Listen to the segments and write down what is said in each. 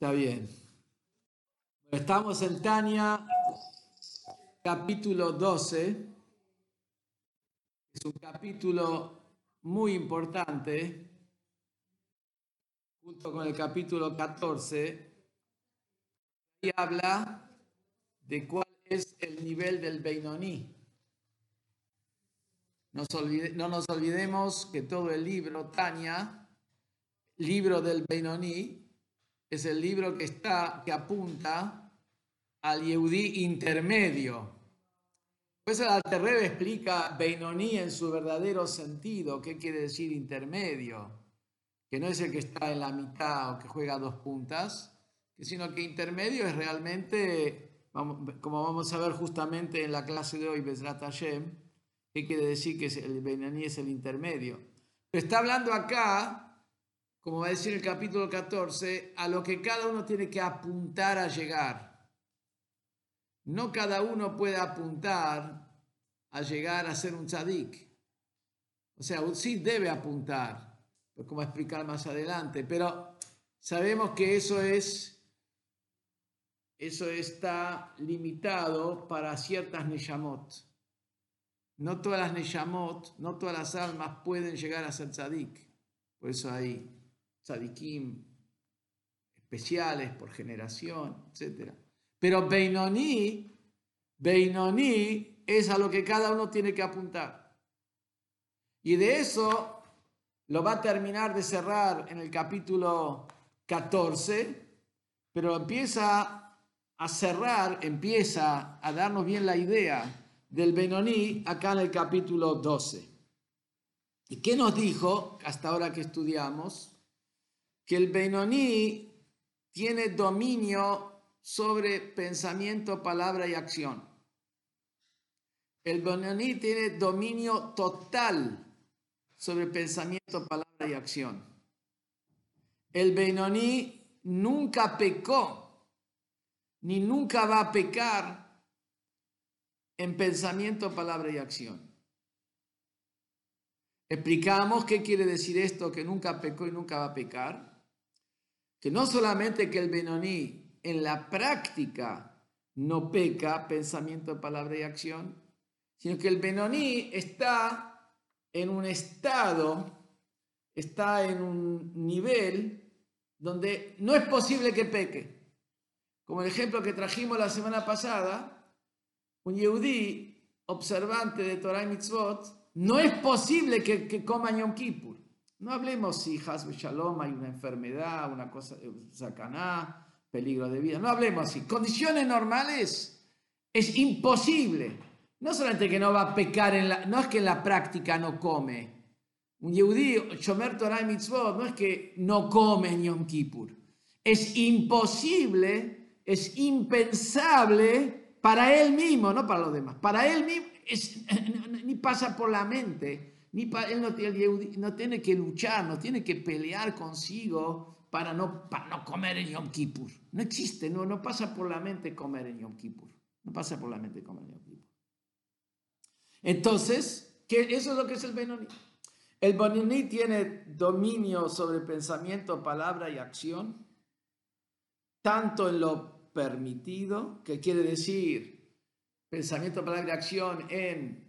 Está bien. Estamos en Tania, capítulo 12. Es un capítulo muy importante, junto con el capítulo 14, y habla de cuál es el nivel del Beinoní. no nos olvidemos que todo el libro, Tania, libro del Beinoní, es el libro que, está, que apunta al Yehudí intermedio. Pues el Alterrebe explica Beinoní en su verdadero sentido. ¿Qué quiere decir intermedio? Que no es el que está en la mitad o que juega dos puntas, sino que intermedio es realmente, como vamos a ver justamente en la clase de hoy, Bezrat Hashem, ¿qué quiere decir que el Beinoní es el intermedio? Pero está hablando acá como va a decir el capítulo 14, a lo que cada uno tiene que apuntar a llegar. No cada uno puede apuntar a llegar a ser un tzadik. O sea, sí debe apuntar, como a explicar más adelante, pero sabemos que eso es, eso está limitado para ciertas neyamot. No todas las neyamot, no todas las almas pueden llegar a ser tzadik. Por eso hay tzadikim especiales por generación, etc. Pero Beinoní, Beinoní es a lo que cada uno tiene que apuntar. Y de eso lo va a terminar de cerrar en el capítulo 14, pero empieza a cerrar, empieza a darnos bien la idea del Benoní acá en el capítulo 12. ¿Y qué nos dijo hasta ahora que estudiamos? Que el Benoní tiene dominio sobre pensamiento, palabra y acción. El Benoní tiene dominio total sobre pensamiento, palabra y acción. El Benoní nunca pecó, ni nunca va a pecar en pensamiento, palabra y acción. Explicamos qué quiere decir esto, que nunca pecó y nunca va a pecar que no solamente que el Benoní en la práctica no peca pensamiento, palabra y acción, sino que el Benoní está en un estado, está en un nivel donde no es posible que peque. Como el ejemplo que trajimos la semana pasada, un Yehudí observante de Torah y Mitzvot, no es posible que, que coma Yom. No hablemos si Hasbe Shalom hay una enfermedad, una cosa, eh, sacaná, peligro de vida. No hablemos así. Condiciones normales es imposible. No solamente que no va a pecar, en la, no es que en la práctica no come. Un Yehudí, Shomer Torah Mitzvot, no es que no come en Yom Kippur. Es imposible, es impensable para él mismo, no para los demás. Para él mismo ni pasa por la mente él no, tiene que luchar, no tiene que pelear consigo para no, para no comer en Yom Kippur. No existe, no, no pasa por la mente comer en Yom Kippur. No pasa por la mente comer en Yom Kippur. Entonces, ¿qué, eso es lo que es el Benoní. El Benoní tiene dominio sobre pensamiento, palabra y acción, tanto en lo permitido, que quiere decir pensamiento, palabra y acción en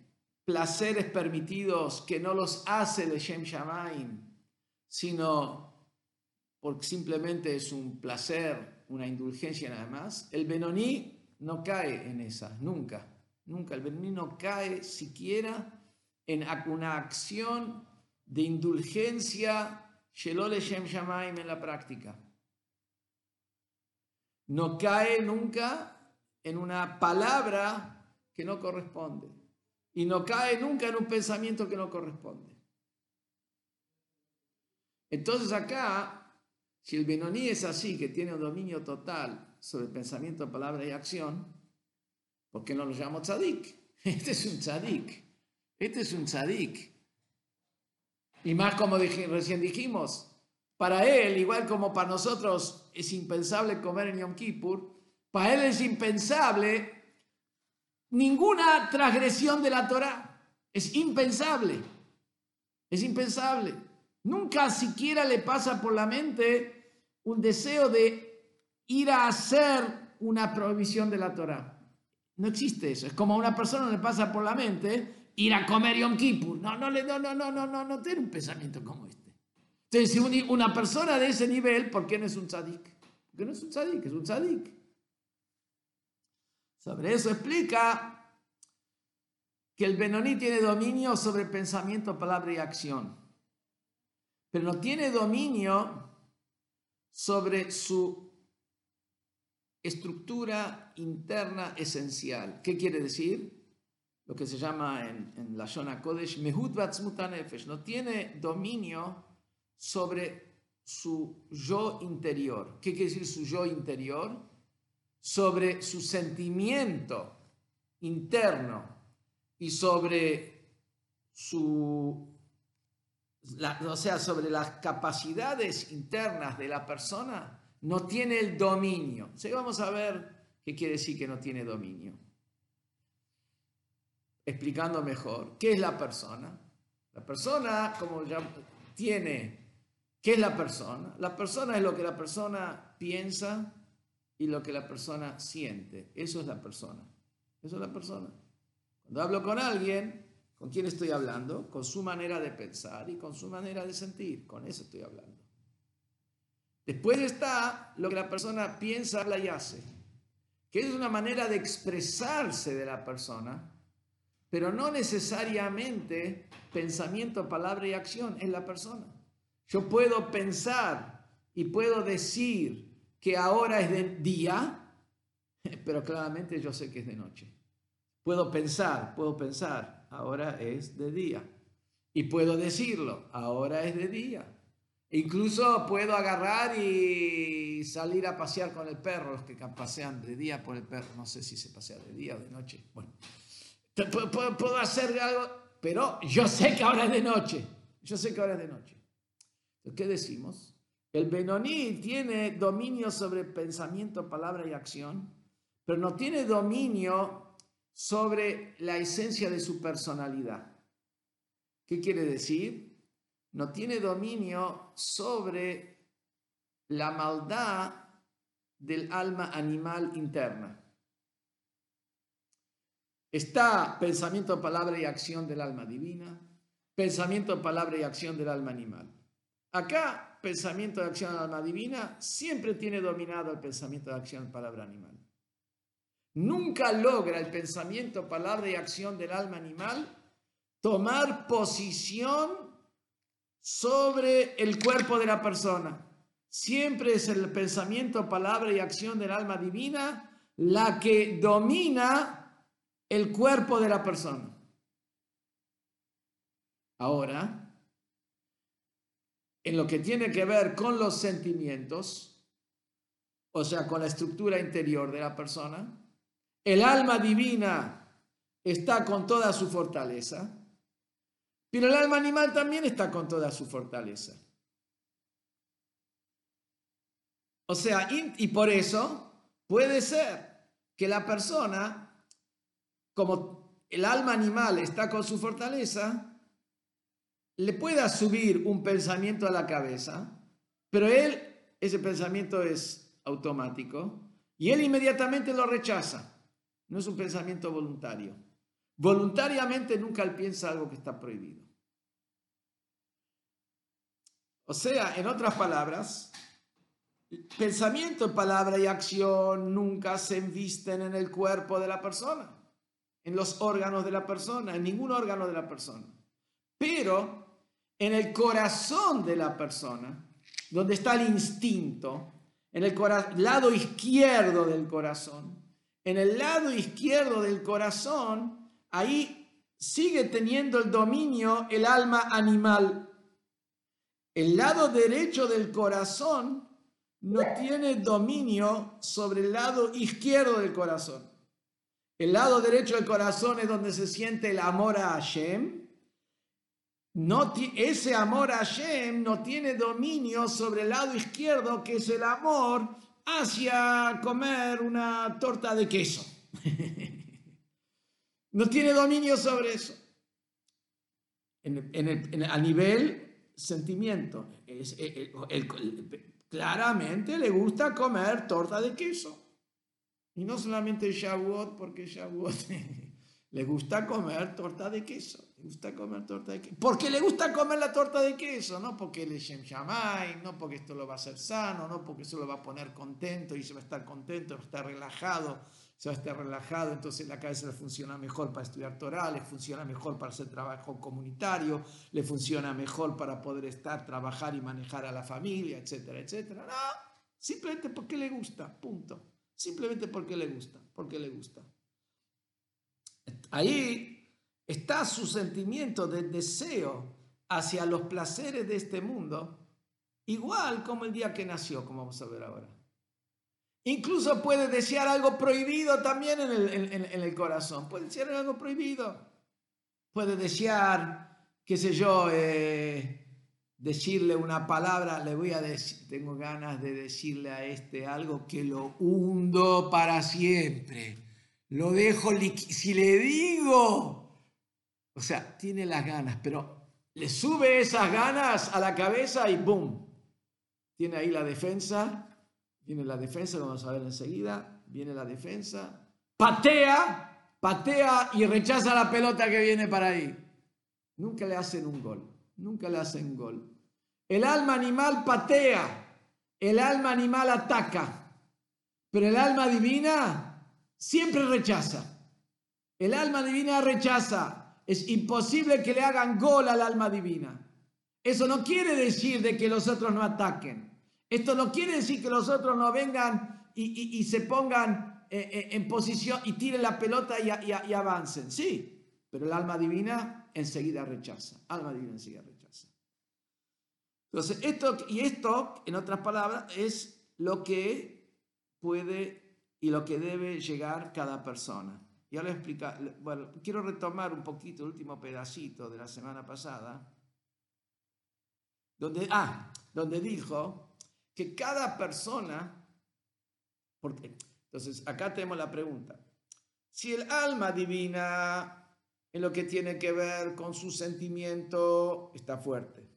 placeres permitidos que no los hace de Shem Shamaim, sino porque simplemente es un placer, una indulgencia nada más, el Benoní no cae en esas, nunca, nunca. El Benoní no cae siquiera en una acción de indulgencia Shelole Shem Shamaim en la práctica. No cae nunca en una palabra que no corresponde y no cae nunca en un pensamiento que no corresponde. Entonces acá, si el Benoní es así, que tiene un dominio total sobre pensamiento, palabra y acción, ¿por qué no lo llamamos tzadik? Este es un tzadik. Este es un tzadik. Y más como recién dijimos, para él, igual como para nosotros es impensable comer en Yom Kippur, para él es impensable ninguna transgresión de la Torah. Es impensable. Es impensable. Nunca siquiera le pasa por la mente un deseo de ir a hacer una prohibición de la Torah. No existe eso. Es como a una persona le pasa por la mente ir a comer Yom Kippur. No, no, no, no, no, no, no, no tiene un pensamiento como este. Entonces, si una persona de ese nivel, ¿por qué no es un tzadik? Porque no es un tzadik, es un tzadik. Sobre eso explica que el Benoní tiene dominio sobre pensamiento, palabra y acción, pero no tiene dominio sobre su estructura interna esencial. ¿Qué quiere decir? Lo que se llama en, la Shona Kodesh, Mehut Nefesh, no tiene dominio sobre su yo interior. ¿Qué quiere decir su yo interior? Sobre su sentimiento interno y sobre su, o sea, sobre las capacidades internas de la persona, no tiene el dominio. O vamos a ver qué quiere decir que no tiene dominio. Explicando mejor, ¿qué es la persona? La persona, como ya tiene, ¿qué es la persona? La persona es lo que la persona piensa y lo que la persona siente. Eso es la persona. Eso es la persona. Cuando hablo con alguien, ¿con quién estoy hablando? Con su manera de pensar y con su manera de sentir. Con eso estoy hablando. Después está lo que la persona piensa, habla y hace, que es una manera de expresarse de la persona, pero no necesariamente pensamiento, palabra y acción en la persona. Yo puedo pensar y puedo decir que ahora es de día, pero claramente yo sé que es de noche. Puedo pensar, puedo pensar, ahora es de día. Y puedo decirlo, ahora es de día. Incluso puedo agarrar y salir a pasear con el perro, los que pasean de día por el perro, no sé si se pasea de día o de noche. Bueno, puedo, puedo hacer algo, pero yo sé que ahora es de noche. Yo sé que ahora es de noche. ¿Qué decimos? El Benoní tiene dominio sobre pensamiento, palabra y acción, pero no tiene dominio sobre la esencia de su personalidad. ¿Qué quiere decir? No tiene dominio sobre la maldad del alma animal interna. Está pensamiento, palabra y acción del alma divina, pensamiento, palabra y acción del alma animal. Acá, pensamiento de acción alma divina siempre tiene dominado el pensamiento de acción, palabra animal nunca logra el pensamiento, palabra y acción del alma animal tomar posición sobre el cuerpo de la persona. Siempre es el pensamiento, palabra y acción del alma divina la que domina el cuerpo de la persona. Ahora, en lo que tiene que ver con los sentimientos, o sea, con la estructura interior de la persona, el alma divina está con toda su fortaleza, pero el alma animal también está con toda su fortaleza. O sea, y, por eso puede ser que la persona, como el alma animal está con su fortaleza, le pueda subir un pensamiento a la cabeza, pero él, ese pensamiento es automático, y él inmediatamente lo rechaza. No es un pensamiento voluntario. Voluntariamente nunca él piensa algo que está prohibido. O sea, en otras palabras, pensamiento, palabra y acción nunca se invisten en el cuerpo de la persona, en los órganos de la persona, en ningún órgano de la persona. Pero en el corazón de la persona, donde está el instinto, en el lado izquierdo del corazón, en el lado izquierdo del corazón, ahí sigue teniendo el dominio el alma animal. El lado derecho del corazón no tiene dominio sobre el lado izquierdo del corazón. El lado derecho del corazón es donde se siente el amor a Hashem. No, ese amor a Hashem no tiene dominio sobre el lado izquierdo, que es el amor hacia comer una torta de queso. no tiene dominio sobre eso. En, a nivel sentimiento, claramente le gusta comer torta de queso. Y no solamente Shavuot, porque Shavuot le gusta comer torta de queso. Le gusta comer torta de queso. Porque le gusta comer la torta de queso, no porque le Shem Shamay, no porque esto lo va a hacer sano, no porque eso lo va a poner contento y se va a estar contento, va a estar relajado, se va a estar relajado, entonces la cabeza le funciona mejor para estudiar Torah, le funciona mejor para hacer trabajo comunitario, le funciona mejor para poder estar, trabajar y manejar a la familia, etcétera, etcétera. No, simplemente porque le gusta, punto. Simplemente porque le gusta, porque le gusta. Ahí está su sentimiento de deseo hacia los placeres de este mundo, igual como el día que nació, como vamos a ver ahora. Incluso puede desear algo prohibido también en el, corazón. Puede desear algo prohibido. Puede desear, qué sé yo, eh, decirle una palabra. Le voy a decir, tengo ganas de decirle a este algo que lo hundo para siempre. Lo dejo, si le digo, o sea, tiene las ganas, pero le sube esas ganas a la cabeza y ¡boom! Tiene ahí la defensa Viene la defensa, lo vamos a ver enseguida. Viene la defensa. Patea, patea y rechaza la pelota que viene para ahí. Nunca le hacen un gol. Nunca le hacen gol. El alma animal patea. El alma animal ataca. Pero el alma divina siempre rechaza. El alma divina rechaza. Es imposible que le hagan gol al alma divina. Eso no quiere decir de que los otros no ataquen. Esto no quiere decir que los otros no vengan y, se pongan eh, eh, en posición y tiren la pelota y, avancen. Sí, pero el alma divina enseguida rechaza. Alma divina enseguida rechaza. Entonces, esto y esto, en otras palabras, es lo que puede y lo que debe llegar cada persona. Ya lo explica. Bueno, quiero retomar un poquito el último pedacito de la semana pasada, donde, ah, donde dijo que cada persona, porque, entonces acá tenemos la pregunta, si el alma divina en lo que tiene que ver con su sentimiento está fuerte,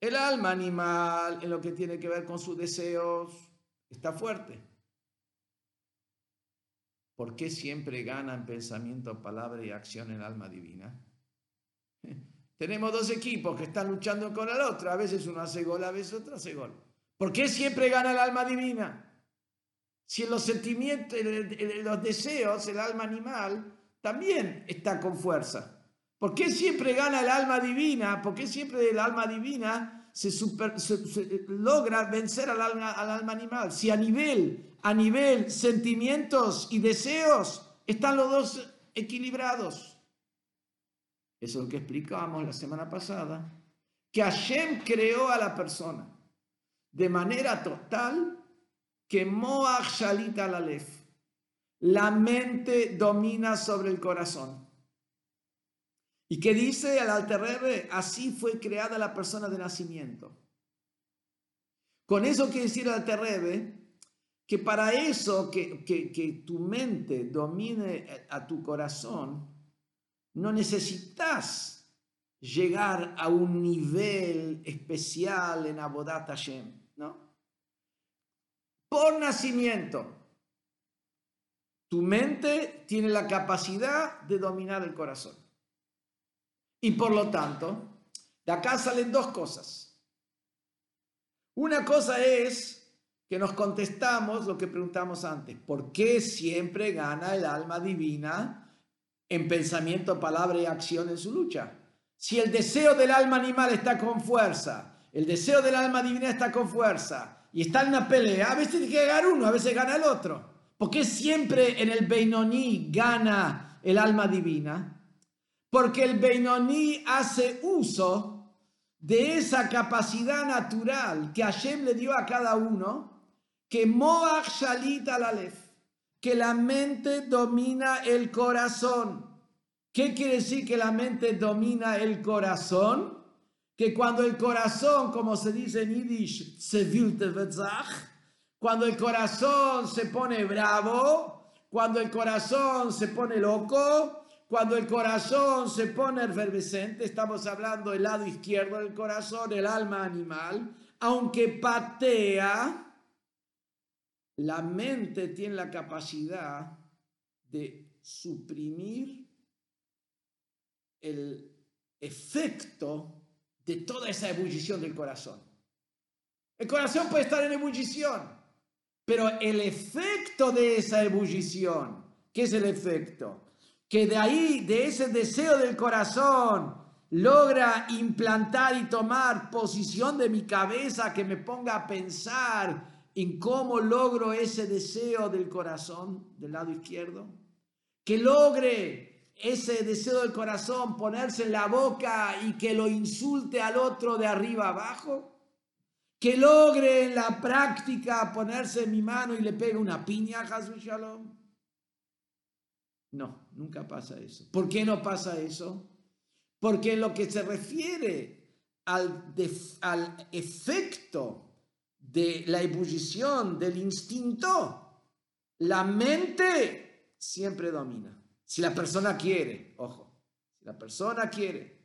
el alma animal en lo que tiene que ver con sus deseos está fuerte, ¿por qué siempre ganan pensamiento, palabra y acción el alma divina? Tenemos dos equipos que están luchando con el otro. A veces uno hace gol, a veces otro hace gol. ¿Por qué siempre gana el alma divina? Si en los sentimientos, en los deseos, el alma animal también está con fuerza. ¿Por qué siempre gana el alma divina? ¿Por qué siempre el alma divina se, logra vencer al alma, al animal? Si a nivel, a nivel sentimientos y deseos están los dos equilibrados. Eso es lo que explicábamos la semana pasada, que Hashem creó a la persona de manera total que Moach Shalita Lalef, la mente domina sobre el corazón. Y que dice al Alterrebe, así fue creada la persona de nacimiento. Con eso quiere decir al Alterrebe que para eso, que, que, que tu mente domine a tu corazón, no necesitas llegar a un nivel especial en Abodat Hashem por nacimiento. Tu mente tiene la capacidad de dominar el corazón. Y por lo tanto, de acá salen dos cosas. Una cosa es que nos contestamos lo que preguntamos antes. ¿Por qué siempre gana el alma divina en pensamiento, palabra y acción en su lucha? Si el deseo del alma animal está con fuerza, el deseo del alma divina está con fuerza, y está en una pelea, a veces tiene que ganar uno, a veces gana el otro. porque siempre en el Beinoní gana el alma divina? Porque el Beinoní hace uso de esa capacidad natural que Hashem le dio a cada uno, que Moach Shalit Alalef, que la mente domina el corazón. ¿Qué quiere decir que la mente domina el corazón? que cuando el corazón, como se dice en Yiddish, se cuando el corazón se pone bravo, cuando el corazón se pone loco, cuando el corazón se pone efervescente, estamos hablando del lado izquierdo del corazón, el alma animal, aunque patea, la mente tiene la capacidad de suprimir el efecto de toda esa ebullición del corazón. El corazón puede estar en ebullición, pero el efecto de esa ebullición, ¿qué es el efecto? Que de ahí, de ese deseo del corazón, logra implantar y tomar posición de mi cabeza que me ponga a pensar en cómo logro ese deseo del corazón del lado izquierdo, que logre ese deseo del corazón ponerse en la boca y que lo insulte al otro de arriba abajo, que logre en la práctica ponerse en mi mano y le pegue una piña a Shalom. No, nunca pasa eso. ¿Por qué no pasa eso? Porque lo que se refiere al, al efecto de la ebullición, del instinto, la mente siempre domina. Si la persona quiere, ojo, si la persona quiere.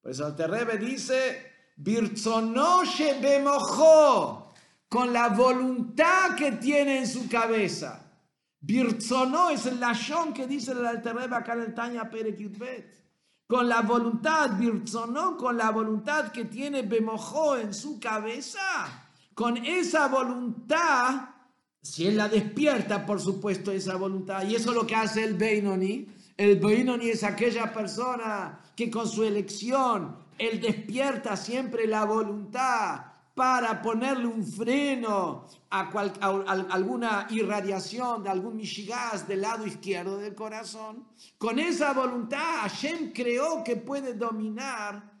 Por eso el Terrebe dice, Birzonoshe bemojó, con la voluntad que tiene en su cabeza. Birzono es el lashon que dice el Alterrebe acá en el Tanya Perekutbet. Con la voluntad, Birzono, con la voluntad que tiene bemojó en su cabeza con esa voluntad, si él la despierta, por supuesto, esa voluntad, y eso es lo que hace el Beinoni, el Beinoni es aquella persona que con su elección, él despierta siempre la voluntad para ponerle un freno a, alguna irradiación de algún mishigaz del lado izquierdo del corazón. Con esa voluntad, Hashem creó que puede dominar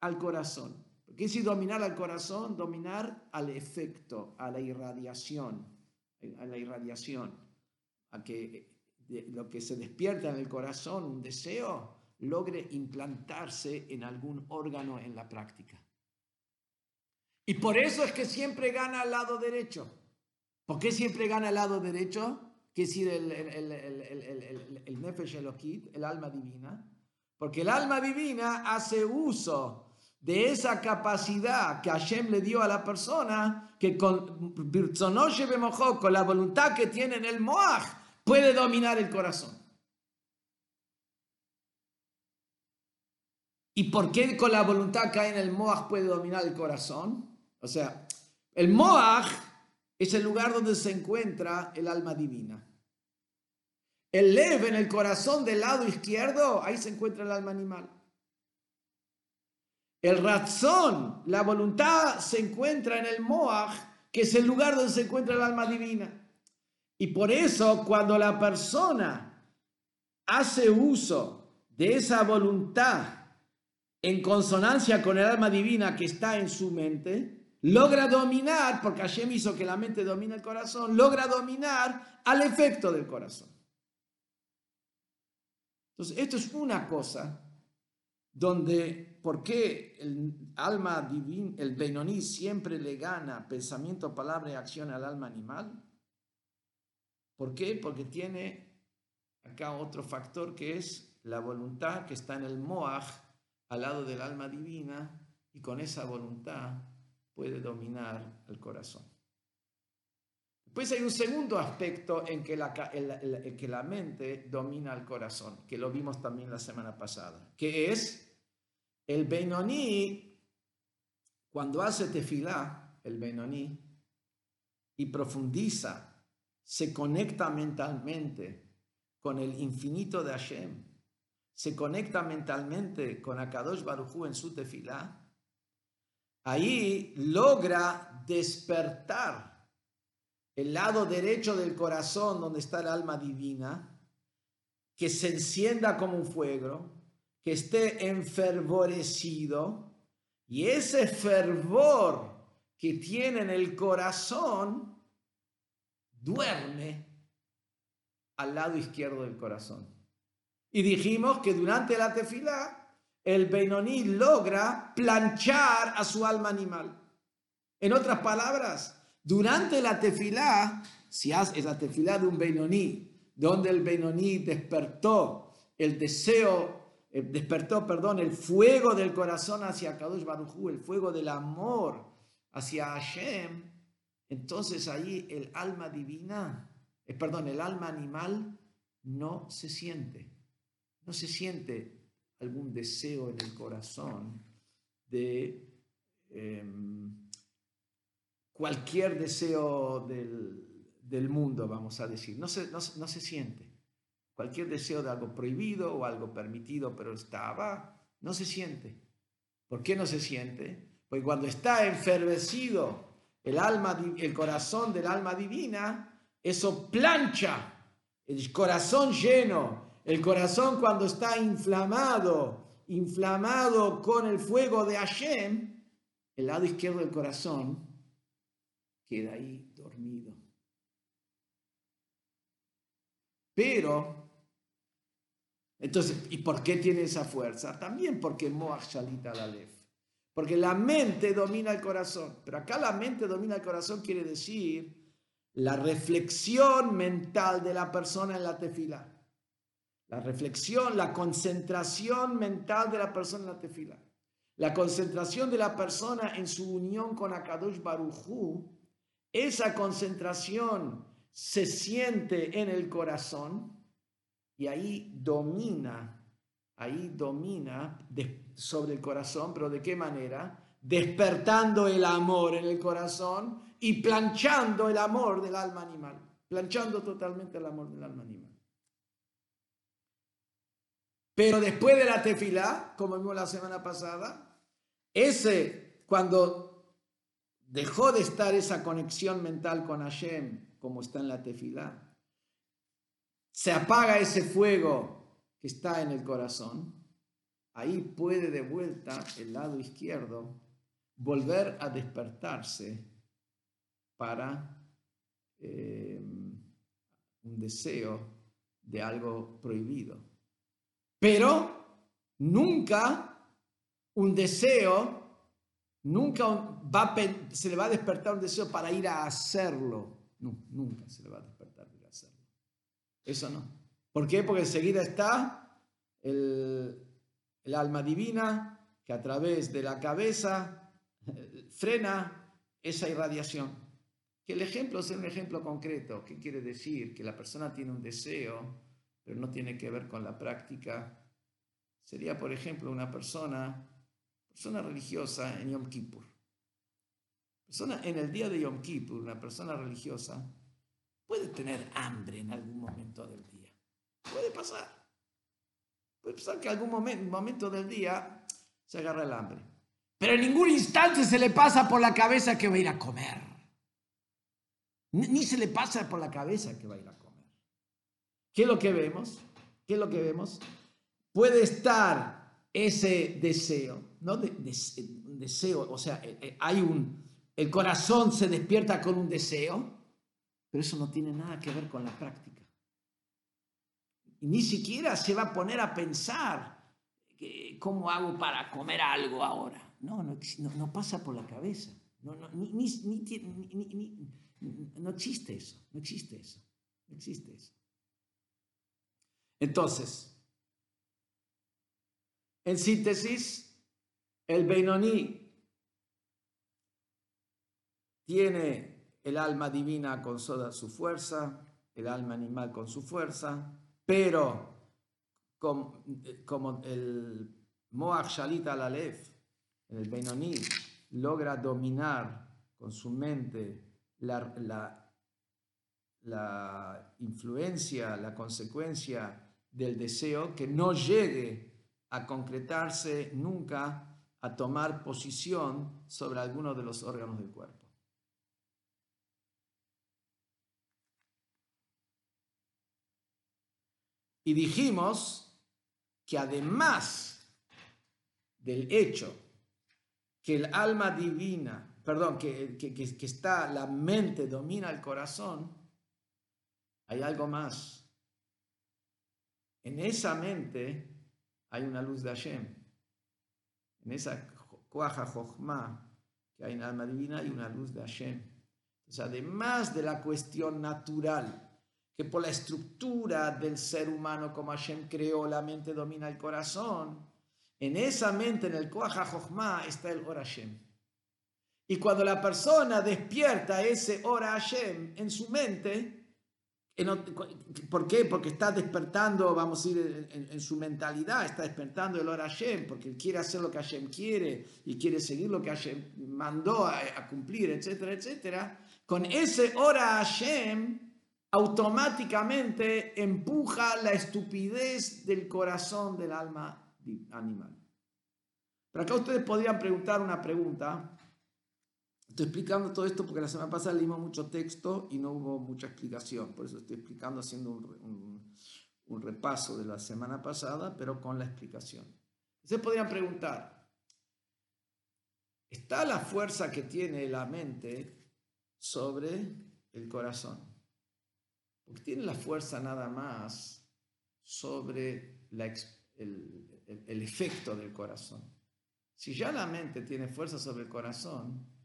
al corazón. ¿Qué es dominar al corazón? Dominar al efecto, a la irradiación, a la irradiación, a que lo que se despierta en el corazón, un deseo, logre implantarse en algún órgano en la práctica. Y por eso es que siempre gana al lado derecho. ¿Por qué siempre gana al lado derecho? Que es decir, el, el, el, el el alma divina. Porque el alma divina hace uso de esa capacidad que Hashem le dio a la persona, que con con la voluntad que tiene en el Moaj, puede dominar el corazón. ¿Y por qué con la voluntad que hay en el Moaj puede dominar el corazón? O sea, el Moaj es el lugar donde se encuentra el alma divina. El Lev en el corazón del lado izquierdo, ahí se encuentra el alma animal. El razón, la voluntad se encuentra en el Moaj, que es el lugar donde se encuentra el alma divina. Y por eso cuando la persona hace uso de esa voluntad en consonancia con el alma divina que está en su mente, logra dominar, porque Hashem hizo que la mente domine el corazón, logra dominar al efecto del corazón. Entonces, esto es una cosa donde, ¿por qué el alma divina, el Benoní siempre le gana pensamiento, palabra y acción al alma animal? ¿Por qué? Porque tiene acá otro factor que es la voluntad que está en el Moaj al lado del alma divina y con esa voluntad puede dominar el corazón. Después hay un segundo aspecto en que la, que la mente domina el corazón, que lo vimos también la semana pasada, que es el Benoní, cuando hace tefilá, el Benoní, y profundiza, se conecta mentalmente con el infinito de Hashem, se conecta mentalmente con Akadosh Barujú en su tefilá, ahí logra despertar el lado derecho del corazón donde está el alma divina, que se encienda como un fuego, que esté enfervorecido y ese fervor que tiene en el corazón duerme al lado izquierdo del corazón. Y dijimos que durante la tefilá el Beinoní logra planchar a su alma animal. En otras palabras, durante la tefilá, si haces la tefilá de un Beinoní, donde el Beinoní despertó el deseo eh, despertó, perdón, el fuego del corazón hacia Kadosh Barujú, el fuego del amor hacia Hashem, entonces ahí el alma divina, eh, perdón, el alma animal no se siente, no se siente algún deseo en el corazón de em, cualquier deseo del, mundo, vamos a decir, no se, no se siente. Cualquier deseo de algo prohibido o algo permitido, pero estaba, no se siente. ¿Por qué no se siente? Porque cuando está enfervecido el, alma, el corazón del alma divina, eso plancha el corazón lleno, el corazón cuando está inflamado, inflamado con el fuego de Hashem, el lado izquierdo del corazón queda ahí dormido. Pero, entonces, ¿y por qué tiene esa fuerza? También porque Moach Shalita la porque la mente domina el corazón. Pero acá la mente domina el corazón quiere decir la reflexión mental de la persona en la tefila. La reflexión, la concentración mental de la persona en la tefila. La concentración de la persona en su unión con Akadosh Baruchu. Esa concentración se siente en el corazón y ahí domina ahí domina sobre el corazón, pero ¿de qué manera? Despertando el amor en el corazón y planchando el amor del alma animal, planchando totalmente el amor del alma animal. Pero después de la tefilá, como vimos la semana pasada, ese, cuando dejó de estar esa conexión mental con Hashem, como está en la tefilá, se apaga ese fuego que está en el corazón, ahí puede de vuelta el lado izquierdo volver a despertarse para eh, un deseo de algo prohibido. Pero nunca un deseo, nunca se le va a despertar un deseo para ir a hacerlo. nunca se le va a despertar ir a hacerlo. Eso no. ¿Por qué? Porque enseguida está el, alma divina que a través de la cabeza eh, frena esa irradiación. Que el ejemplo sea un ejemplo concreto. ¿Qué quiere decir? Que la persona tiene un deseo, pero no tiene que ver con la práctica. Sería, por ejemplo, una persona, persona religiosa en Yom Kippur. Persona, en el día de Yom Kippur, una persona religiosa puede tener hambre en algún momento del día. Puede pasar. Puede pasar que algún momento, del día se agarra el hambre. Pero en ningún instante se le pasa por la cabeza que va a ir a comer. Ni se le pasa por la cabeza que va a ir a comer. ¿Qué es lo que vemos? ¿Qué es lo que vemos? Puede estar ese deseo, ¿no? deseo, o sea, eh, eh, hay un, el corazón se despierta con un deseo, pero eso no tiene nada que ver con la práctica ni siquiera se va a poner a pensar cómo hago para comer algo ahora. No, no, no, pasa por la cabeza. No, no, ni, ni, no existe eso, no existe eso, no existe eso. Entonces, en síntesis, el Beinoní tiene el alma divina con toda su fuerza, el alma animal con su fuerza, pero como, el Moach Shalit al el Benoni, logra dominar con su mente la, la influencia, la consecuencia del deseo, que no llegue a concretarse nunca a tomar posición sobre alguno de los órganos del cuerpo. Y dijimos que además del hecho que el alma divina, perdón, que, que, está, la mente domina el corazón, hay algo más. En esa mente hay una luz de Hashem. En esa cuaja jochma que hay en alma divina hay una luz de Hashem. Entonces, además de la cuestión natural, que por la estructura del ser humano como Hashem creó, la mente domina el corazón. En esa mente, en el Koach HaJochma, está el Or Hashem. Y cuando la persona despierta ese Ora Hashem en su mente, ¿Por qué? Porque está despertando, vamos a decir, en, su mentalidad, está despertando el Ora Hashem, porque quiere hacer lo que Hashem quiere y quiere seguir lo que Hashem mandó a, a cumplir, etcétera, etcétera. Con ese Ora Hashem, automáticamente empuja la estupidez del corazón del alma animal. Pero acá ustedes podrían preguntar una pregunta Estoy explicando todo esto porque la semana pasada leímos mucho texto y no hubo mucha explicación. Por eso estoy explicando, haciendo un, un, repaso de la semana pasada, pero con la explicación. Ustedes podrían preguntar, ¿está la fuerza que tiene la mente sobre el corazón? Porque tiene la fuerza nada más sobre la, el, el efecto del corazón. Si ya la mente tiene fuerza sobre el corazón,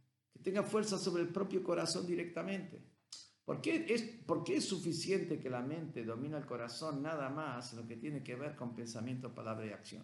tenga fuerza sobre el propio corazón directamente. ¿Por qué, es, es suficiente que la mente domina el corazón nada más lo que tiene que ver con pensamiento, palabra y acción?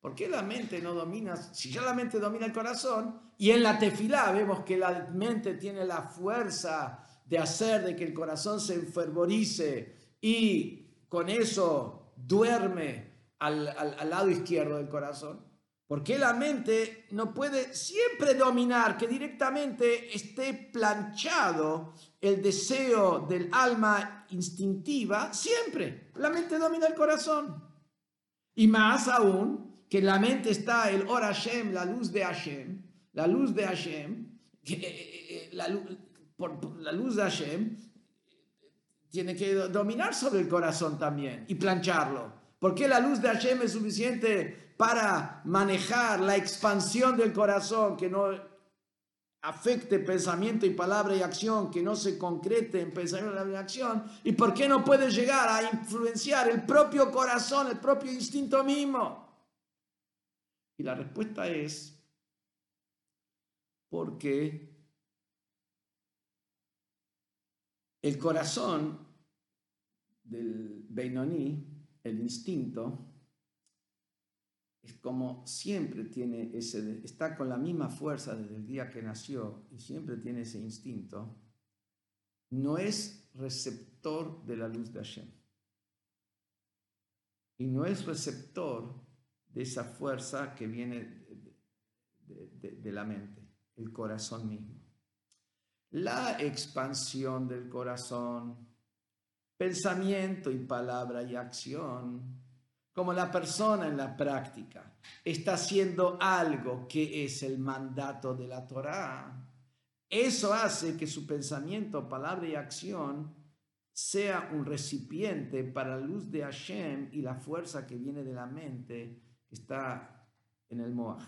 ¿Por qué la mente no domina, si ya la mente domina el corazón, y en la tefilá vemos que la mente tiene la fuerza de hacer de que el corazón se enfervorice y con eso duerme al lado izquierdo del corazón? Porque la mente no puede siempre dominar, que directamente esté planchado el deseo del alma instintiva, siempre. La mente domina el corazón. Y más aún, que la mente está el Or Hashem, la luz de Hashem, la luz de Hashem, eh, eh, eh, la, por, la luz de Hashem tiene que dominar sobre el corazón también y plancharlo. ¿Por qué la luz de Hashem es suficiente para manejar la expansión del corazón, que no afecte pensamiento y palabra y acción, que no se concrete en pensamiento y acción, y por qué no puede llegar a influenciar el propio corazón, el propio instinto mismo. Y la respuesta es porque el corazón del Beinoní, el instinto, es como siempre tiene ese, está con la misma fuerza desde el día que nació y siempre tiene ese instinto, no es receptor de la luz de Hashem. Y no es receptor de esa fuerza que viene de la mente, el corazón mismo. La expansión del corazón, pensamiento y palabra y acción como la persona en la práctica está haciendo algo que es el mandato de la Torá, eso hace que su pensamiento, palabra y acción sea un recipiente para la luz de Hashem y la fuerza que viene de la mente que está en el Moaj.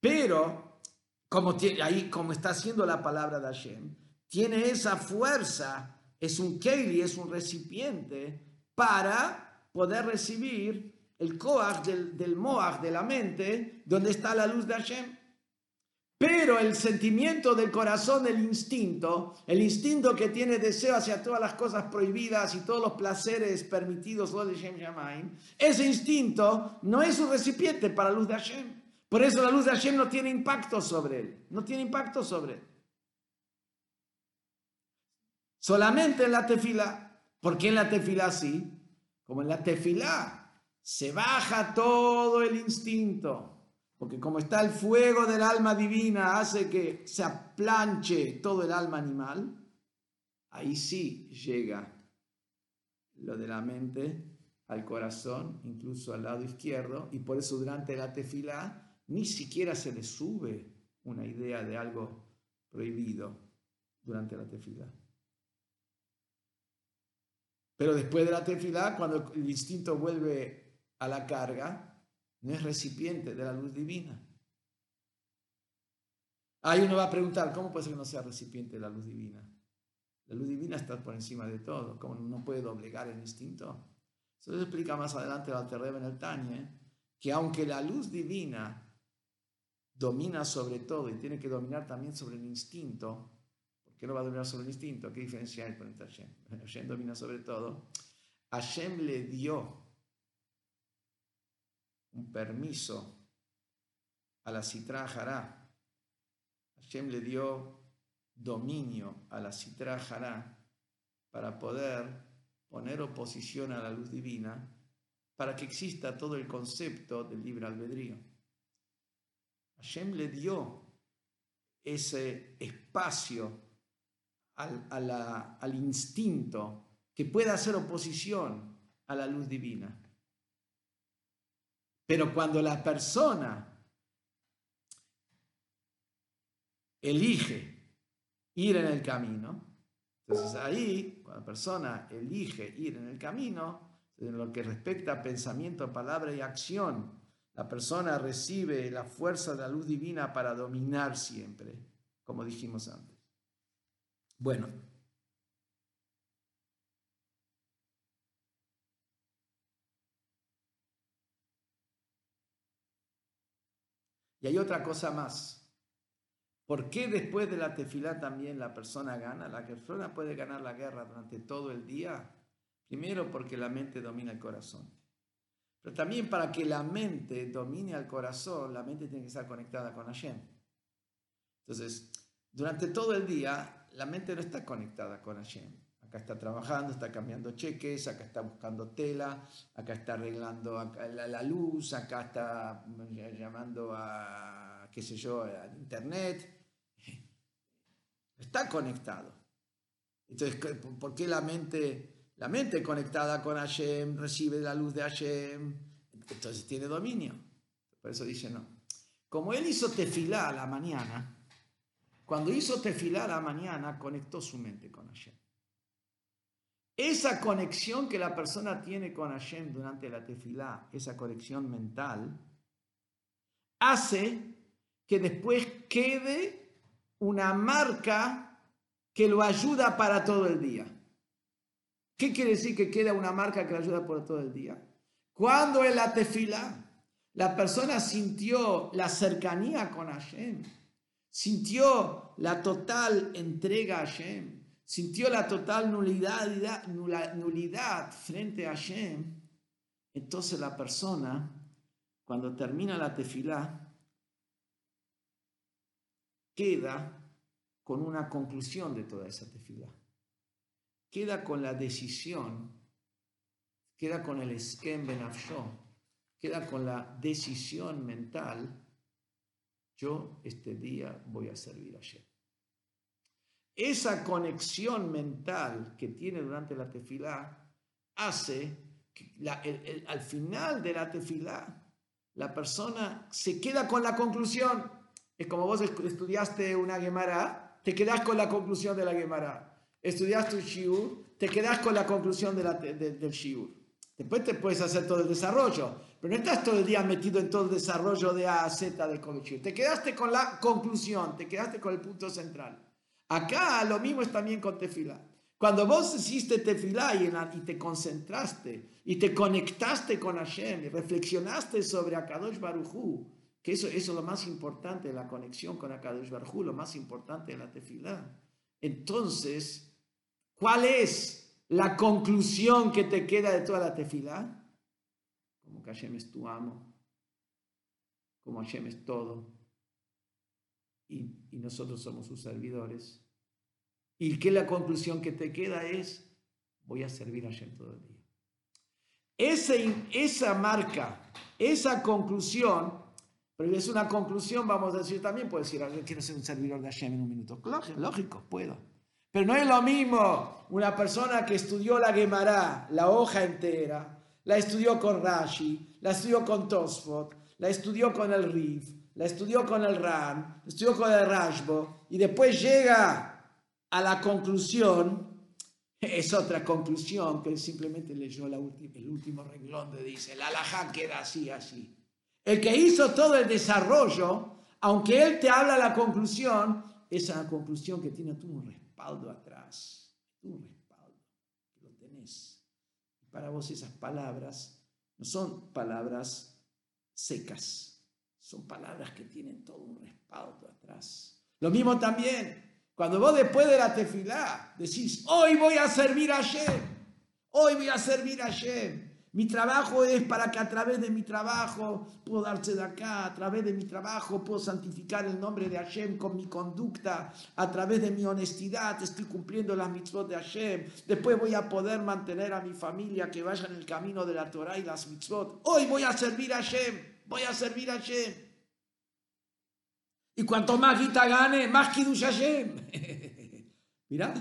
Pero, como ahí, como está haciendo la palabra de Hashem, tiene esa fuerza, es un keili, es un recipiente para poder recibir el Koach del, del Moach de la mente, donde está la luz de Hashem. Pero el sentimiento del corazón, el instinto, el instinto que tiene deseo hacia todas las cosas prohibidas y todos los placeres permitidos, ese instinto no es un recipiente para la luz de Hashem. Por eso la luz de Hashem no tiene impacto sobre él. No tiene impacto sobre él. Solamente en la tefila. ¿Por qué en la tefila sí? como en la tefilá, se baja todo el instinto, porque como está el fuego del alma divina, hace que se aplanche todo el alma animal, ahí sí llega lo de la mente al corazón, incluso al lado izquierdo, y por eso durante la tefilá ni siquiera se le sube una idea de algo prohibido durante la tefilá. Pero después de la tefilá, cuando el instinto vuelve a la carga, no es recipiente de la luz divina. Ahí uno va a preguntar, ¿cómo puede ser que no sea recipiente de la luz divina? La luz divina está por encima de todo, ¿cómo no puede doblegar el instinto? Eso se explica más adelante el Alterrebe en el Tanye, que aunque la luz divina domina sobre todo y tiene que dominar también sobre el instinto, que no va a dominar sobre el instinto. ¿Qué diferencia hay entre Hashem? Hashem domina sobre todo. Hashem le dio un permiso a la Hará Hashem le dio dominio a la Sitra Hará para poder poner oposición a la luz divina, para que exista todo el concepto del libre albedrío. Hashem le dio ese espacio al, al instinto que pueda hacer oposición a la luz divina. Pero cuando la persona elige ir en el camino, entonces ahí, cuando la persona elige ir en el camino, en lo que respecta a pensamiento, palabra y acción, la persona recibe la fuerza de la luz divina para dominar siempre, como dijimos antes. Bueno. Y hay otra cosa más. ¿Por qué después de la tefilá también la persona gana? La persona puede ganar la guerra durante todo el día. Primero porque la mente domina el corazón. Pero también para que la mente domine al corazón, la mente tiene que estar conectada con Hashem. Entonces, durante todo el día, la mente no está conectada con Hashem. Acá está trabajando, está cambiando cheques, acá está buscando tela, acá está arreglando la, luz, acá está llamando a, qué sé yo, a internet. Está conectado. Entonces, ¿por qué la mente la mente conectada con Hashem recibe la luz de Hashem, entonces tiene dominio. Por eso dice no. Como él hizo tefilá a la mañana, cuando hizo tefilá la mañana, conectó su mente con Hashem. Esa conexión que la persona tiene con Hashem durante la tefilá, esa conexión mental, hace que después quede una marca que lo ayuda para todo el día. ¿Qué quiere decir que queda una marca que le ayuda por todo el día? Cuando en la tefila la persona sintió la cercanía con Hashem, sintió la total entrega a Hashem, sintió la total nulidad, frente a Hashem, entonces la persona, cuando termina la tefilá, queda con una conclusión de toda esa tefilá. Queda con la decisión, queda con el esquem benafshó, queda con la decisión mental, yo este día voy a servir a Shem. Esa conexión mental que tiene durante la tefilá hace que al final de la tefilá la persona se queda con la conclusión. Es como vos estudiaste una Gemara, te quedas con la conclusión de la Gemara estudiaste un shiur, te quedas con la conclusión del shiur. Después te puedes hacer todo el desarrollo, pero no estás todo el día metido en todo el desarrollo de A a Z del shiur. Te quedaste con la conclusión, te quedaste con el punto central. Acá lo mismo es también con tefilá. Cuando vos hiciste tefilá y, y, te concentraste y te conectaste con Hashem y reflexionaste sobre Akadosh Barujú, que eso, eso es lo más importante, la conexión con Akadosh Barujú, lo más importante de la tefilá. Entonces, ¿Cuál es la conclusión que te queda de toda la tefilá? Como que Hashem es tu amo, como Hashem es todo, y, nosotros somos sus servidores. Y que la conclusión que te queda es, voy a servir a Hashem todo el día. esa marca, esa conclusión, pero es una conclusión, vamos a decir también, puedo decir, quiero ser un servidor de Hashem en un minuto. Lógico, puedo. Pero no es lo mismo una persona que estudió la Gemara, la hoja entera, la estudió con Rashi, la estudió con Tosfot, la estudió con el Rif, la estudió con el Ran, la estudió con el Rashbo, y después llega a la conclusión, es otra conclusión que simplemente leyó la el último renglón de dice, la alajá queda así, así. El que hizo todo el desarrollo, aunque él te habla la conclusión, esa conclusión que tiene tú un respaldo atrás, un respaldo, que lo tenés. para vos esas palabras no son palabras secas, son palabras que tienen todo un respaldo atrás. Lo mismo también, cuando vos después de la tefilá decís, hoy voy a servir a Shem, hoy voy a servir a Shem, Mi trabajo es para que a través de mi trabajo puedo darse de acá, a través de mi trabajo puedo santificar el nombre de Hashem con mi conducta, a través de mi honestidad estoy cumpliendo las mitzvot de Hashem, después voy a poder mantener a mi familia que vaya en el camino de la Torah y las mitzvot. Hoy voy a servir a Hashem, voy a servir a Hashem. Y cuanto más guita gane, más Kiddush Hashem. Mirá,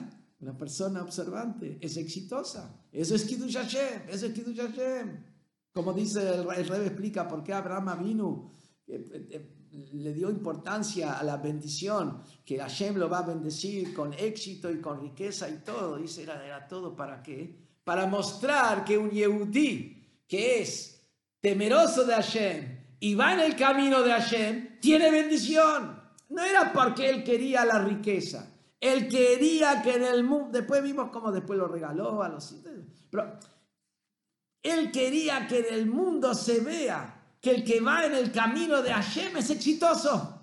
una persona observante es exitosa. Eso es Kiddush Hashem, eso es Kiddush Hashem. Como dice el, el Rebe explica por qué Abraham vino, eh, eh, le dio importancia a la bendición, que Hashem lo va a bendecir con éxito y con riqueza y todo. Dice, era, era todo para qué? Para mostrar que un Yehudí que es temeroso de Hashem y va en el camino de Hashem, tiene bendición. No era porque él quería la riqueza. Él quería que en el mundo, después vimos cómo después lo regaló a los... Pero él quería que en el mundo se vea que el que va en el camino de Hashem es exitoso.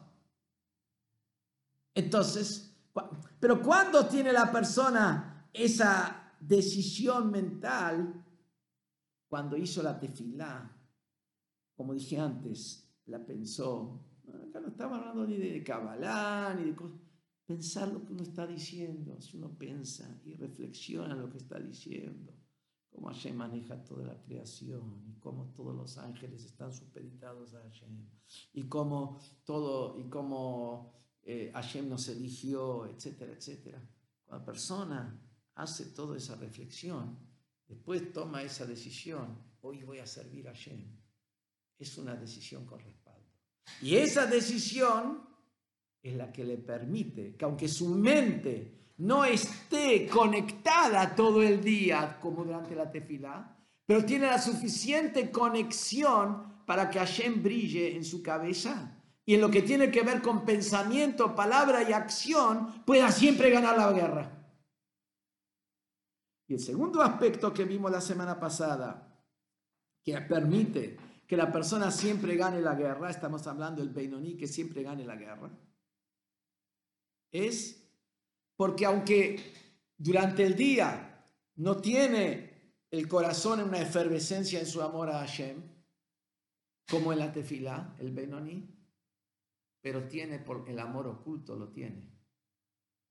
Entonces, pero cuando tiene la persona esa decisión mental, cuando hizo la tefilá, como dije antes, la pensó, acá no estamos hablando ni de Kabbalah, ni de cosas pensar lo que uno está diciendo, si uno piensa y reflexiona lo que está diciendo, cómo Hashem maneja toda la creación y cómo todos los ángeles están supeditados a Hashem y cómo todo y cómo eh, Hashem nos eligió, etcétera, etcétera. Cuando la persona hace toda esa reflexión, después toma esa decisión, hoy voy a servir a Hashem. Es una decisión con respaldo. Y esa decisión es la que le permite que aunque su mente no esté conectada todo el día como durante la tefilá, pero tiene la suficiente conexión para que Hashem brille en su cabeza y en lo que tiene que ver con pensamiento, palabra y acción, pueda siempre ganar la guerra. Y el segundo aspecto que vimos la semana pasada, que permite que la persona siempre gane la guerra, estamos hablando del Beinoní que siempre gane la guerra, es porque aunque durante el día no tiene el corazón en una efervescencia en su amor a Hashem, como en la tefilá, el Benoni, pero tiene por el amor oculto, lo tiene.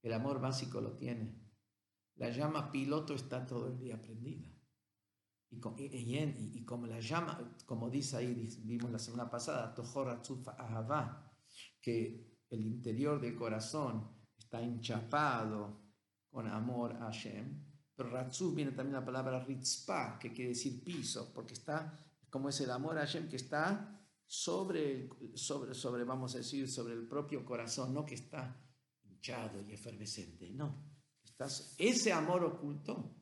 El amor básico lo tiene. La llama piloto está todo el día prendida. Y, como la llama, como dice ahí, vimos la semana pasada, que el interior del corazón está enchapado con amor a Hashem. Pero Ratzu viene también la palabra Ritzpa, que quiere decir piso, porque está, como es el amor a Hashem, que está sobre, sobre, sobre, vamos a decir, sobre el propio corazón, no que está hinchado y efervescente, no. Estás, ese amor oculto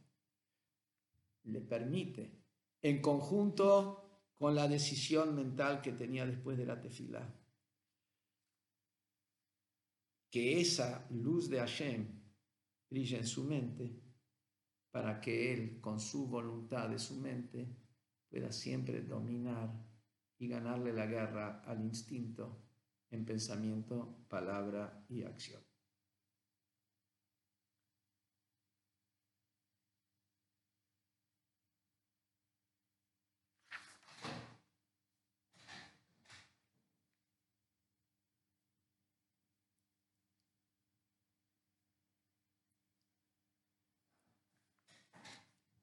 le permite, en conjunto con la decisión mental que tenía después de la tefilá, que esa luz de Hashem brille en su mente para que él, con su voluntad de su mente, pueda siempre dominar y ganarle la guerra al instinto en pensamiento, palabra y acción.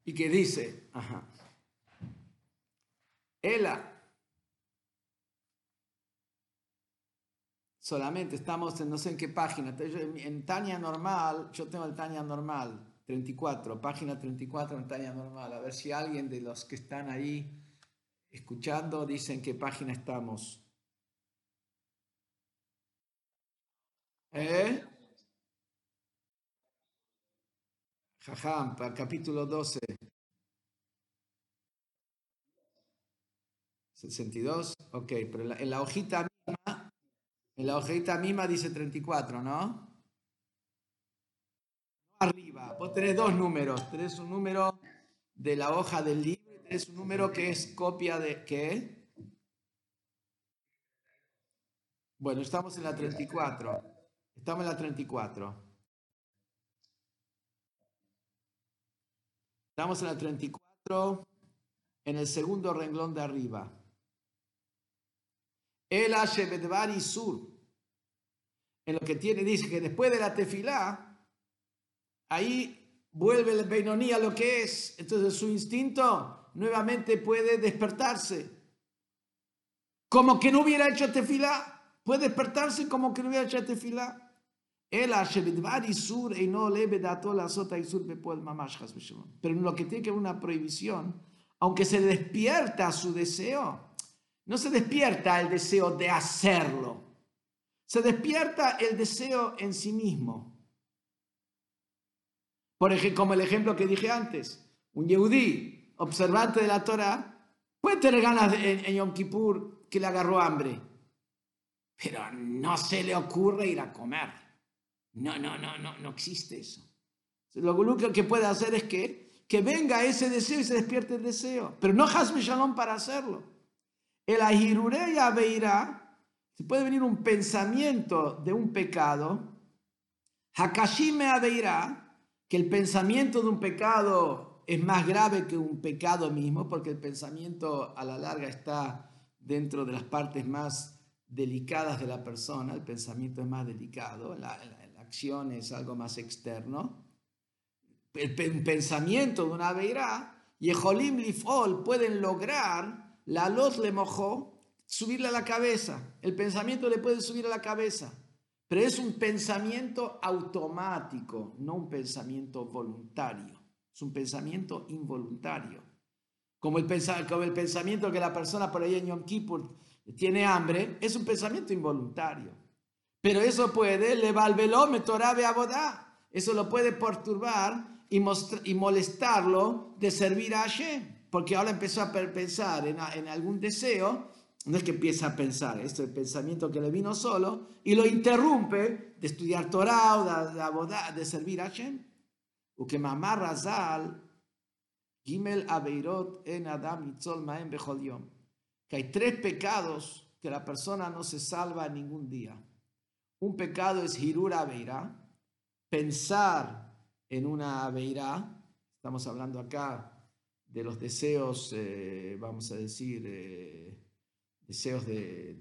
Y que dice, ajá, Ela, solamente estamos en no sé en qué página, en Tania normal, yo tengo el Tania normal, 34, página 34 en Tania normal, a ver si alguien de los que están ahí escuchando dice en qué página estamos. ¿Eh? Jajam, capítulo 12. 62, ok, pero en la, hojita misma, en la hojita misma dice 34, ¿no? Arriba, vos tenés dos números, tenés un número de la hoja del libro y tenés un número que es copia de, ¿qué? Bueno, estamos en la 34, estamos en la 34. Estamos en la 34. en el segundo renglón de arriba. El y Sur. En lo que tiene, dice que después de la tefilá, ahí vuelve el Beinoní a lo que es. Entonces su instinto nuevamente puede despertarse. Como que no hubiera hecho tefilá. Puede despertarse como que no hubiera hecho tefilá. Pero en lo que tiene que ver una prohibición, aunque se despierta su deseo, no se despierta el deseo de hacerlo, se despierta el deseo en sí mismo. Por ejemplo, como el ejemplo que dije antes, un yehudí, observante de la Torah, puede tener ganas en, en Yom Kippur que le agarró hambre, pero no se le ocurre ir a comer. No, no, no, no, no existe eso. Lo único que puede hacer es que que venga ese deseo y se despierte el deseo. Pero no Hasbe Shalom para hacerlo. El Ahirure Aveira, se puede venir un pensamiento de un pecado. Hakashime Aveira, que el pensamiento de un pecado es más grave que un pecado mismo, porque el pensamiento a la larga está dentro de las partes más delicadas de la persona, el pensamiento es más delicado, la, la acción es algo más externo el pensamiento de una veirá, y Ejolim Lifol pueden lograr, la luz le mojó, subirle a la cabeza. El pensamiento le puede subir a la cabeza, pero es un pensamiento automático, no un pensamiento voluntario. Es un pensamiento involuntario. Como el, como el pensamiento que la persona por ahí en Yom Kippur tiene hambre, es un pensamiento involuntario. Pero eso puede, le va al velómetro, abodá. Eso lo puede perturbar y, molestarlo de servir a Hashem, porque ahora empezó a pensar en, algún deseo, no es que empieza a pensar, esto es el pensamiento que le vino solo, y lo interrumpe de estudiar Torah o de, de servir a Hashem. que mamá Razal, Gimel Abeirot en Adam Maem que hay tres pecados que la persona no se salva ningún día. Un pecado es Hirura Abeira, pensar en una Beirá, estamos hablando acá de los deseos, eh, vamos a decir, eh, deseos de,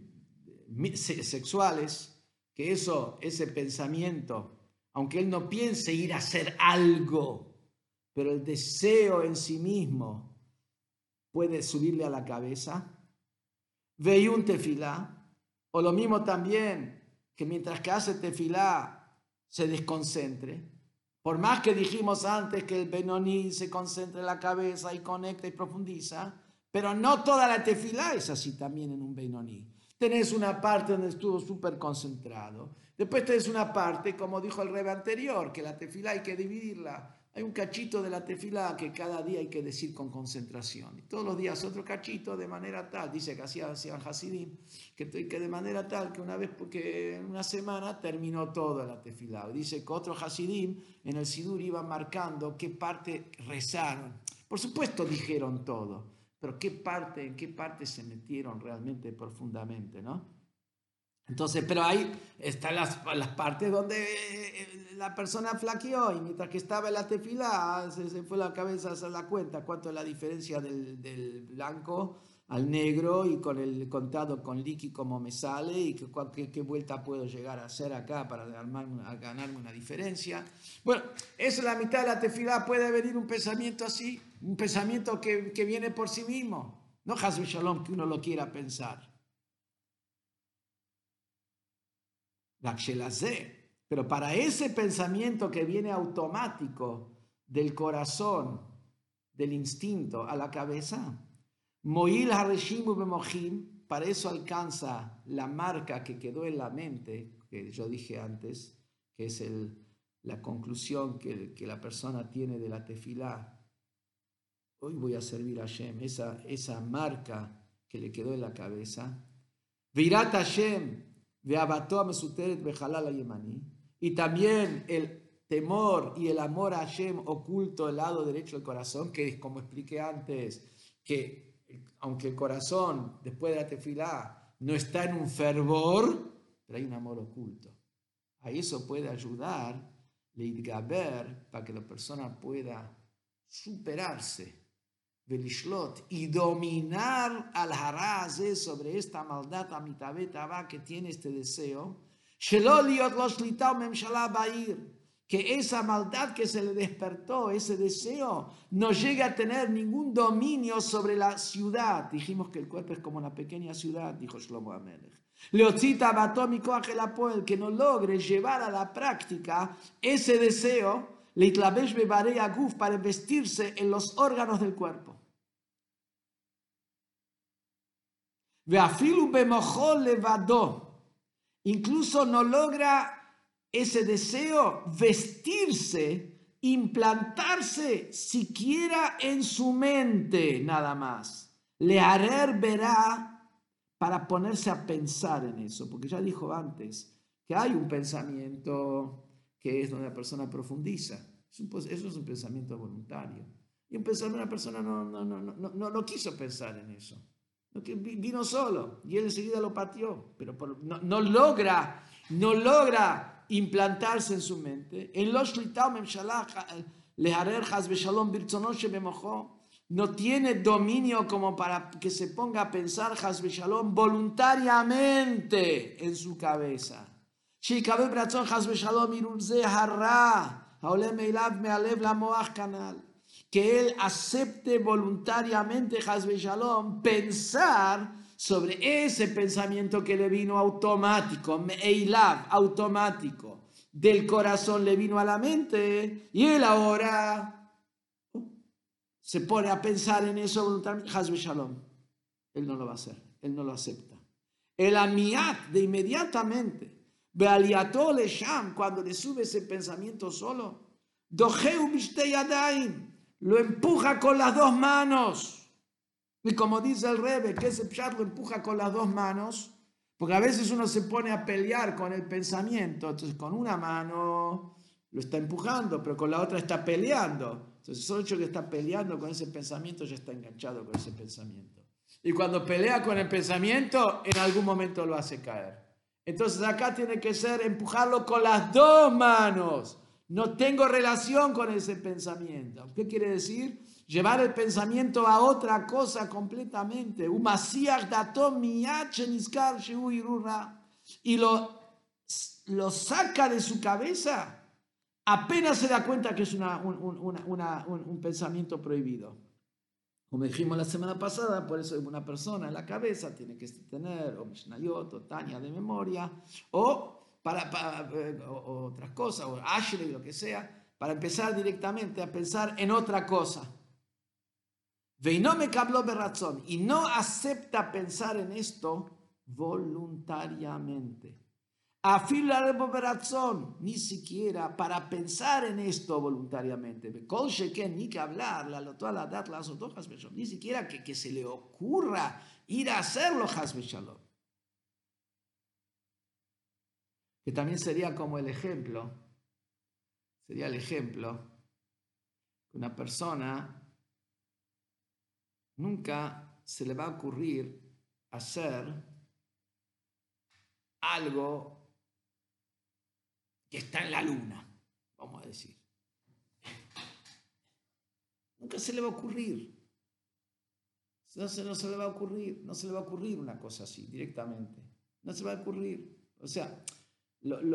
sexuales, que eso, ese pensamiento, aunque él no piense ir a hacer algo, pero el deseo en sí mismo puede subirle a la cabeza. Ve un tefilá, o lo mismo también que mientras que hace tefilá se desconcentre. Por más que dijimos antes que el Benoni se concentra en la cabeza y conecta y profundiza, pero no toda la tefilá es así también en un Benoni. Tenés una parte donde estuvo súper concentrado. Después tenés una parte, como dijo el rebe anterior, que la tefilá hay que dividirla hay un cachito de la tefila que cada día hay que decir con concentración. Y todos los días otro cachito de manera tal, dice que hacían Hasidim, que, que de manera tal que una vez, porque en una semana terminó toda la tefila. Dice que otro Hasidim en el Sidur iba marcando qué parte rezaron. Por supuesto dijeron todo, pero qué parte, en qué parte se metieron realmente profundamente, ¿no? Entonces, pero ahí están las, las partes donde eh, la persona flaqueó y mientras que estaba en la tefila se, se fue la cabeza a hacer la cuenta cuánto es la diferencia del, del, blanco al negro y con el contado con liqui como me sale y qué, qué, vuelta puedo llegar a hacer acá para armar, ganarme una diferencia. Bueno, eso es la mitad de la tefila puede venir un pensamiento así, un pensamiento que, que viene por sí mismo, no Hasbe Shalom que uno lo quiera pensar. Pero para ese pensamiento que viene automático del corazón, del instinto a la cabeza, Moil para eso alcanza la marca que quedó en la mente, que yo dije antes, que es el, la conclusión que, que, la persona tiene de la tefilá. Hoy voy a servir a Hashem, esa, esa marca que le quedó en la cabeza. Virat Hashem, y también el temor y el amor a Hashem oculto el lado derecho del corazón, que es como expliqué antes, que aunque el corazón después de la tefilá no está en un fervor, pero hay un amor oculto. A eso puede ayudar Leidgaber para que la persona pueda superarse Velishlot, y dominar al haraz sobre esta maldad amitabetaba que tiene este deseo, que esa maldad que se le despertó, ese deseo, no llegue a tener ningún dominio sobre la ciudad. Dijimos que el cuerpo es como una pequeña ciudad, dijo Shlomo Amelech. Que no logre llevar a la práctica ese deseo, leitlabesh a guf para vestirse en los órganos del cuerpo. Veafilu bemojol levadó. Incluso no logra ese deseo vestirse, implantarse siquiera en su mente nada más. Le haré verá para ponerse a pensar en eso, porque ya dijo antes que hay un pensamiento que es donde la persona profundiza. Eso es un pensamiento voluntario. Y un pensamiento, una persona no, no, no, no, no, quiso pensar en eso. Vino solo y él enseguida lo pateó, pero no, no logra, no logra implantarse en su mente. En los no tiene dominio como para que se ponga a pensar Shalom voluntariamente en su cabeza. Que él acepte voluntariamente Hasbe Shalom pensar sobre ese pensamiento que le vino automático, Meilav, automático, del corazón le vino a la mente y él ahora se pone a pensar en eso voluntariamente, Hazbe Shalom. Él no lo va a hacer, él no lo acepta. El amiat de inmediatamente, cuando le sube ese pensamiento solo, lo empuja con las dos manos. Y como dice el Rebe, que ese pshat lo empuja con las dos manos, porque a veces uno se pone a pelear con el pensamiento, entonces con una mano lo está empujando, pero con la otra está peleando. Entonces, hecho que está peleando con ese pensamiento, ya está enganchado con ese pensamiento. Y cuando pelea con el pensamiento, en algún momento lo hace caer. Entonces, acá tiene que ser empujarlo con las dos manos. No tengo relación con ese pensamiento. ¿Qué quiere decir? Llevar el pensamiento a otra cosa completamente. Y lo, lo saca de su cabeza apenas se da cuenta que es un, pensamiento prohibido. Como dijimos la semana pasada, por eso una persona en la cabeza tiene que tener o Mishnayot o Tania de memoria o para, eh, otras cosas, o Ashley, lo que sea, para empezar directamente a pensar en otra cosa. Y no me cabló razón y no acepta pensar en esto voluntariamente razón, ni siquiera para pensar en esto voluntariamente. ni que hablar, ni siquiera que, que se le ocurra ir a hacerlo, Shalom. Que también sería como el ejemplo, sería el ejemplo que una persona nunca se le va a ocurrir hacer algo que está en la luna, vamos a decir. Nunca se le va a ocurrir. No se, no se le va a ocurrir, no se le va a ocurrir una cosa así directamente. No se va a ocurrir. O sea, no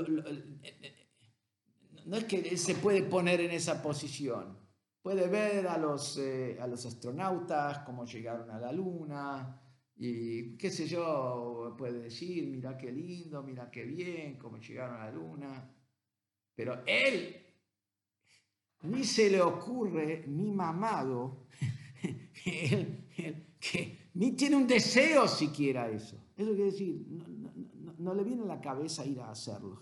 es que se puede poner en esa posición. Puede ver a los, eh, a los astronautas cómo llegaron a la luna y qué sé yo, puede decir, mira qué lindo, mira qué bien, cómo llegaron a la luna. Pero él ni se le ocurre, ni mamado, que ni tiene un deseo siquiera eso. Eso quiere decir, no, le viene a la cabeza ir a hacerlo,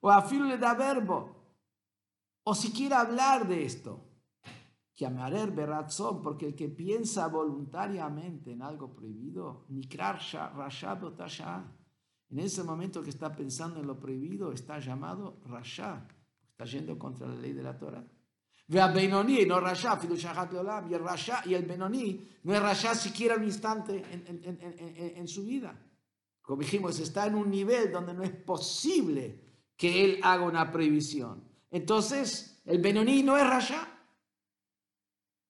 O a le da verbo, o siquiera hablar de esto. Que amaré razón, porque el que piensa voluntariamente en algo prohibido, ni rashad tasha, en ese momento que está pensando en lo prohibido, está llamado Rasha, está yendo contra la ley de la Torah. Ve a Benoni, no Rasha, y el Rasha y el Benoni no es Rasha siquiera un instante en, su vida. Como dijimos, está en un nivel donde no es posible que él haga una prohibición. Entonces, el Benoni no es Rasha.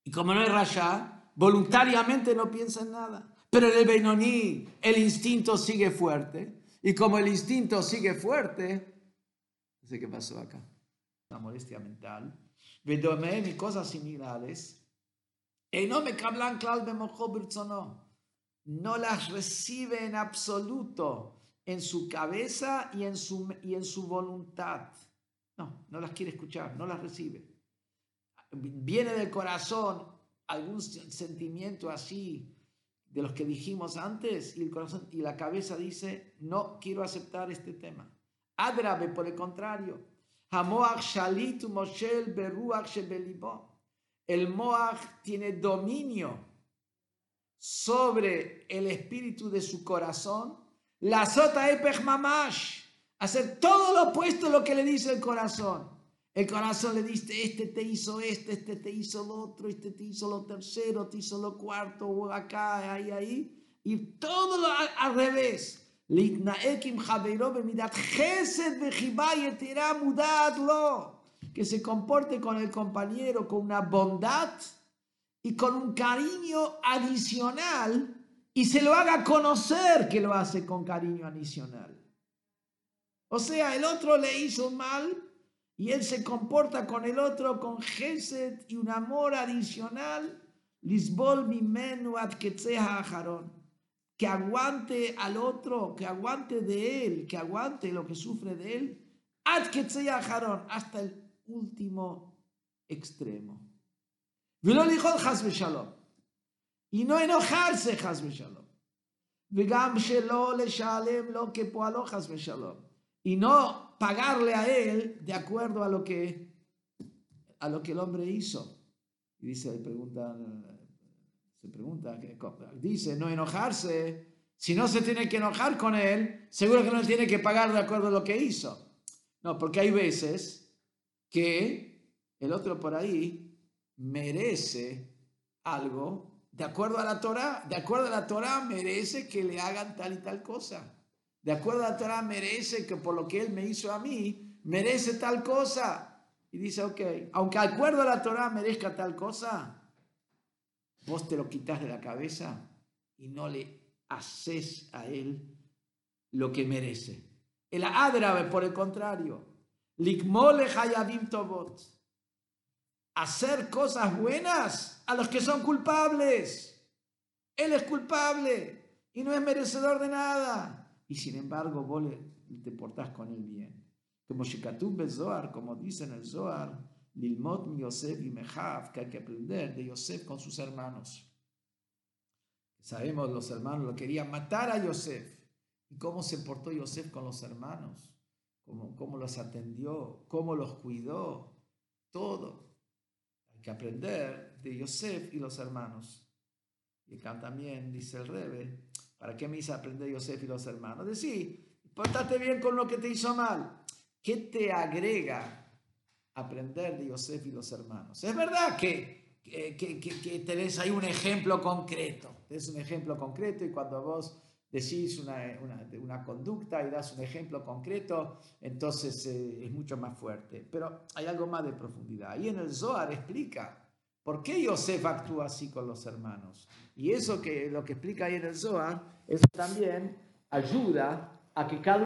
Y como no es Rasha, voluntariamente no piensa en nada. Pero en el Beinoní el instinto sigue fuerte. Y como el instinto sigue fuerte, no sé qué pasó acá. La molestia mental. Vedomem y cosas similares. Y no me cablan No las recibe en absoluto en su cabeza y en su, y en su voluntad. No, no las quiere escuchar, no las recibe. Viene del corazón algún sentimiento así de los que dijimos antes y el corazón y la cabeza dice, no quiero aceptar este tema. Adrabe, por el contrario, El Moach tiene dominio sobre el espíritu de su corazón. La sota mamash, hacer todo lo opuesto a lo que le dice el corazón. El corazón le dice, este te hizo este, este te hizo lo otro, este te hizo lo tercero, te hizo lo cuarto, acá, ahí, ahí. Y todo lo al, revés. Que se comporte con el compañero con una bondad y con un cariño adicional y se lo haga conocer que lo hace con cariño adicional. O sea, el otro le hizo mal, y él se comporta con el otro con gesed y un amor adicional, lisbol mimenu que aguante al otro, que aguante de él, que aguante lo que sufre de él, hasta el último extremo. Y no enojarse, Y no pagarle a él de acuerdo a lo que, a lo que el hombre hizo. Y dice, pregunta, se pregunta, dice, no enojarse. Si no se tiene que enojar con él, seguro que no tiene que pagar de acuerdo a lo que hizo. No, porque hay veces que el otro por ahí merece algo de acuerdo a la Torah. De acuerdo a la Torah merece que le hagan tal y tal cosa de acuerdo a la Torah, merece que por lo que Él me hizo a mí, merece tal cosa. Y dice, ok, aunque de acuerdo a la Torah merezca tal cosa, vos te lo quitas de la cabeza y no le haces a Él lo que merece. El árabe, por el contrario, likmole hayabim tobot, hacer cosas buenas a los que son culpables. Él es culpable y no es merecedor de nada y sin embargo vos te portás con él bien. Como Shikatub Zohar, como dice en el Zohar, Lilmot mi Yosef y Mejav, que hay que aprender de Yosef con sus hermanos. Sabemos, los hermanos lo querían matar a Yosef. ¿Y cómo se portó Yosef con los hermanos? ¿Cómo, cómo los atendió? ¿Cómo los cuidó? Todo. Hay que aprender de Yosef y los hermanos. Y acá también dice el Rebe, ¿Para qué me hizo aprender Yosef y los hermanos? Decir, portate bien con lo que te hizo mal. ¿Qué te agrega aprender de Yosef y los hermanos? Es verdad que, que, que, que tenés ahí un ejemplo concreto. Tenés un ejemplo concreto y cuando vos decís una, una, una conducta y das un ejemplo concreto, entonces eh, es mucho más fuerte. Pero hay algo más de profundidad. Y en el Zohar explica ¿Por qué Yosef actúa así con los hermanos? Y eso que lo que explica ahí en el Zohar, eso también ayuda a que cada